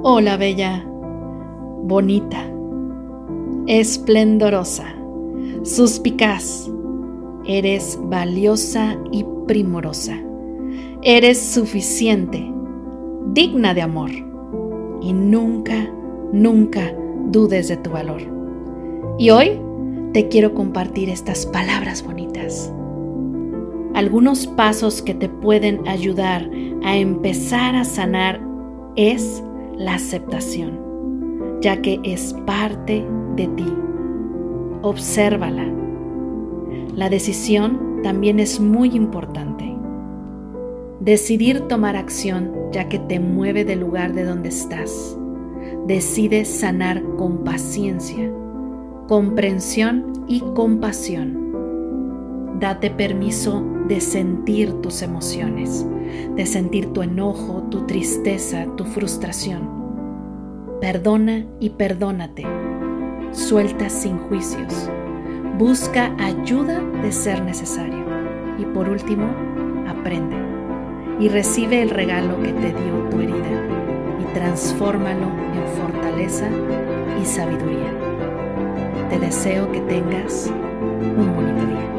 Hola, bella, bonita, esplendorosa, suspicaz. Eres valiosa y primorosa. Eres suficiente, digna de amor. Y nunca, nunca dudes de tu valor. Y hoy te quiero compartir estas palabras bonitas. Algunos pasos que te pueden ayudar a empezar a sanar es la aceptación, ya que es parte de ti. Obsérvala. La decisión también es muy importante. Decidir tomar acción ya que te mueve del lugar de donde estás. Decide sanar con paciencia, comprensión y compasión. Date permiso de sentir tus emociones de sentir tu enojo, tu tristeza, tu frustración. Perdona y perdónate. Suelta sin juicios. Busca ayuda de ser necesario. Y por último, aprende. Y recibe el regalo que te dio tu herida y transfórmalo en fortaleza y sabiduría. Te deseo que tengas un bonito día.